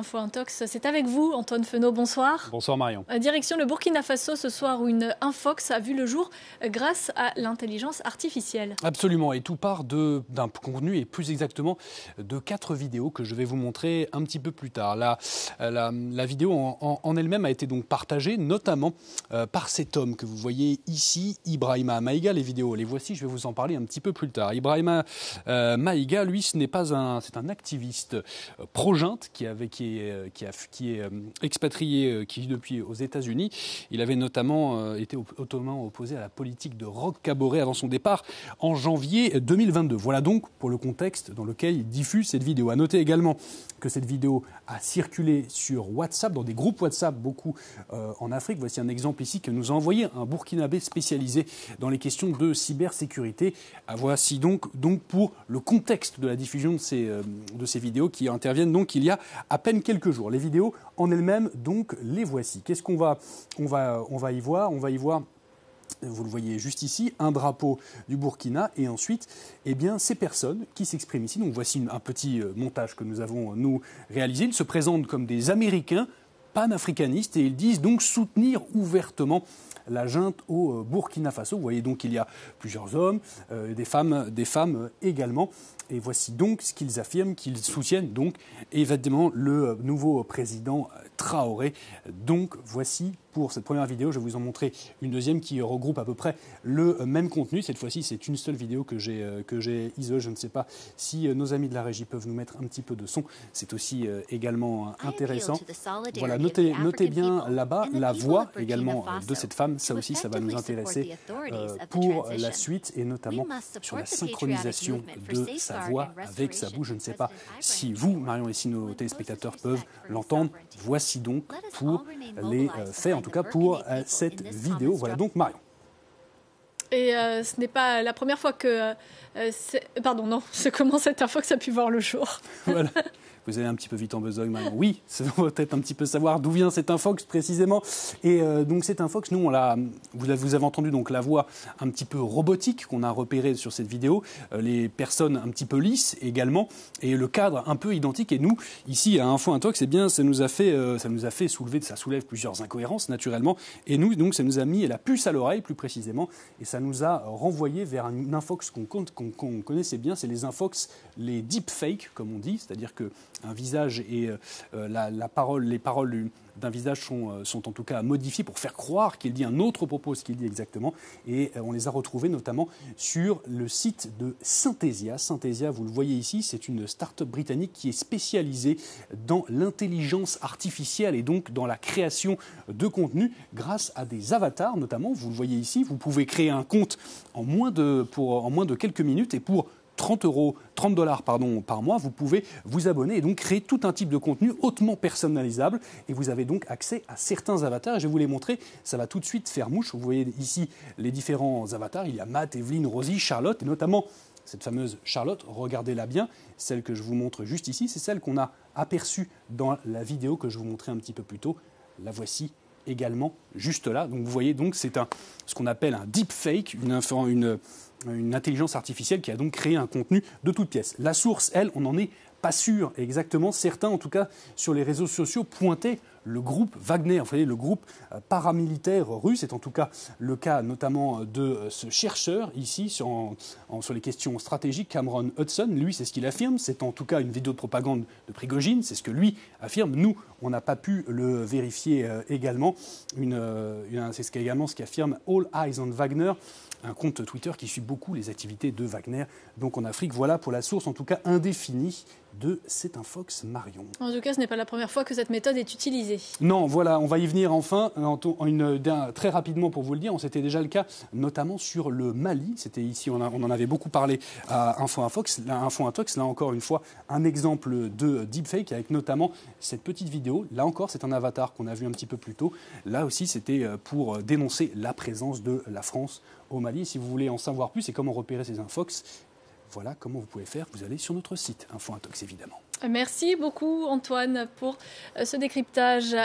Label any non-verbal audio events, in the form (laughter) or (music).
Info Intox. C'est avec vous, Antoine Fenot. Bonsoir. Bonsoir Marion. Euh, direction le Burkina Faso ce soir où une infox a vu le jour euh, grâce à l'intelligence artificielle. Absolument. Et tout part d'un contenu et plus exactement de quatre vidéos que je vais vous montrer un petit peu plus tard. La, la, la vidéo en, en elle-même a été donc partagée notamment euh, par cet homme que vous voyez ici, Ibrahima Maïga. Les vidéos, les voici. Je vais vous en parler un petit peu plus tard. Ibrahima euh, Maïga, lui, ce n'est pas un, c'est un activiste pro-junte qui avait qui est, euh, qui, a, qui est euh, expatrié, euh, qui vit depuis aux États-Unis. Il avait notamment été hautement opposé à la politique de Roch Caboret avant son départ en janvier 2022. Voilà donc pour le contexte dans lequel il diffuse cette vidéo. À noter également que cette vidéo a circulé sur WhatsApp, dans des groupes WhatsApp, beaucoup en Afrique. Voici un exemple ici que nous a envoyé un Burkinabé spécialisé dans les questions de cybersécurité. Voici donc, donc pour le contexte de la diffusion de ces, de ces vidéos qui interviennent donc il y a à peine quelques jours. Les vidéos en elles-mêmes, donc, les voici. Qu'est-ce qu'on va, on va, on va y voir? On va y voir vous le voyez juste ici, un drapeau du Burkina et ensuite, eh bien, ces personnes qui s'expriment ici. Donc voici un petit euh, montage que nous avons nous réalisé. Ils se présentent comme des Américains panafricanistes et ils disent donc soutenir ouvertement la junte au euh, Burkina Faso. Vous voyez donc qu'il y a plusieurs hommes, euh, des femmes, des femmes également. Et voici donc ce qu'ils affirment, qu'ils soutiennent donc évidemment le nouveau président Traoré. Donc voici pour cette première vidéo, je vais vous en montrer une deuxième qui regroupe à peu près le même contenu. Cette fois-ci, c'est une seule vidéo que j'ai euh, que j'ai isolée. Je ne sais pas si euh, nos amis de la régie peuvent nous mettre un petit peu de son. C'est aussi euh, également intéressant. Voilà, notez, notez bien là-bas la voix également de cette femme. Ça aussi, ça va nous intéresser pour la suite et notamment sur la synchronisation de sa voix avec sa bouche. Je ne sais pas si vous, Marion, et si nos téléspectateurs peuvent l'entendre. Voici donc pour les faits tout cas pour euh, cette vidéo. Voilà donc Marion. Et euh, ce n'est pas la première fois que... Euh, pardon, non, (laughs) c'est comment cette info que ça a pu voir le jour. (laughs) Voilà. Vous allez un petit peu vite en besogne maintenant. Oui, ça (laughs) doit peut-être un petit peu savoir d'où vient cette infox précisément. Et euh, donc cette infox, nous, on l'a, vous, avez entendu donc la voix un petit peu robotique qu'on a repérée sur cette vidéo, euh, les personnes un petit peu lisses également, et le cadre un peu identique. Et nous, ici à Info Intox, eh bien, ça nous a fait, ça nous a fait soulever, ça soulève plusieurs incohérences naturellement. Et nous, donc, ça nous a mis la puce à l'oreille plus précisément, et ça nous a renvoyé vers une infox qu'on, qu'on connaissait bien, c'est les infox, les deepfakes comme on dit, c'est-à-dire que un visage et euh, la, parole, les paroles d'un visage sont, euh, sont, en tout cas modifiées pour faire croire qu'il dit un autre propos, ce qu'il dit exactement. Et on les a retrouvés notamment sur le site de Synthesia. Synthesia, vous le voyez ici, c'est une start-up britannique qui est spécialisée dans l'intelligence artificielle et donc dans la création de contenu grâce à des avatars notamment. Vous le voyez ici, vous pouvez créer un compte en moins de, pour, en moins de quelques minutes et pour 30 euros, 30 dollars pardon, par mois, vous pouvez vous abonner et donc créer tout un type de contenu hautement personnalisable. Et vous avez donc accès à certains avatars. je vais vous les montrer. Ça va tout de suite faire mouche. Vous voyez ici les différents avatars. Il y a Matt, Evelyn, Rosie, Charlotte, et notamment cette fameuse Charlotte. Regardez-la bien. Celle que je vous montre juste ici, c'est celle qu'on a aperçue dans la vidéo que je vous montrais un petit peu plus tôt. La voici également juste là. Donc vous voyez donc c'est un ce qu'on appelle un deepfake, une, une, une intelligence artificielle qui a donc créé un contenu de toute pièce. La source, elle, on n'en est pas sûr exactement. Certains, en tout cas, sur les réseaux sociaux, pointaient le groupe Wagner, le groupe euh, paramilitaire russe. C'est en tout cas le cas notamment de euh, ce chercheur ici sur, sur les questions stratégiques, Cameron Hudson. Lui, c'est ce qu'il affirme. C'est en tout cas une vidéo de propagande de Prigogine. C'est ce que lui affirme. Nous, on n'a pas pu le vérifier euh, également. c'est ce également ce qu'affirme All Eyes on Wagner un compte Twitter qui suit beaucoup les activités de Wagner, donc en Afrique. Voilà pour la source, en tout cas indéfinie, de C'est un Fox Marion. En tout cas, ce n'est pas la première fois que cette méthode est utilisée. Non, voilà, on va y venir enfin, très rapidement pour vous le dire. C'était déjà le cas, notamment sur le Mali. C'était ici, on, en avait beaucoup parlé à Info Infox. Info Intox, là encore une fois, un exemple de deepfake avec notamment cette petite vidéo. Là encore, c'est un avatar qu'on a vu un petit peu plus tôt. Là aussi, c'était euh, pour dénoncer la présence de la France au Mali. Si vous voulez en savoir plus et comment repérer ces infox, voilà comment vous pouvez faire. Vous allez sur notre site, Info Intox évidemment. Merci beaucoup Antoine pour euh, ce décryptage.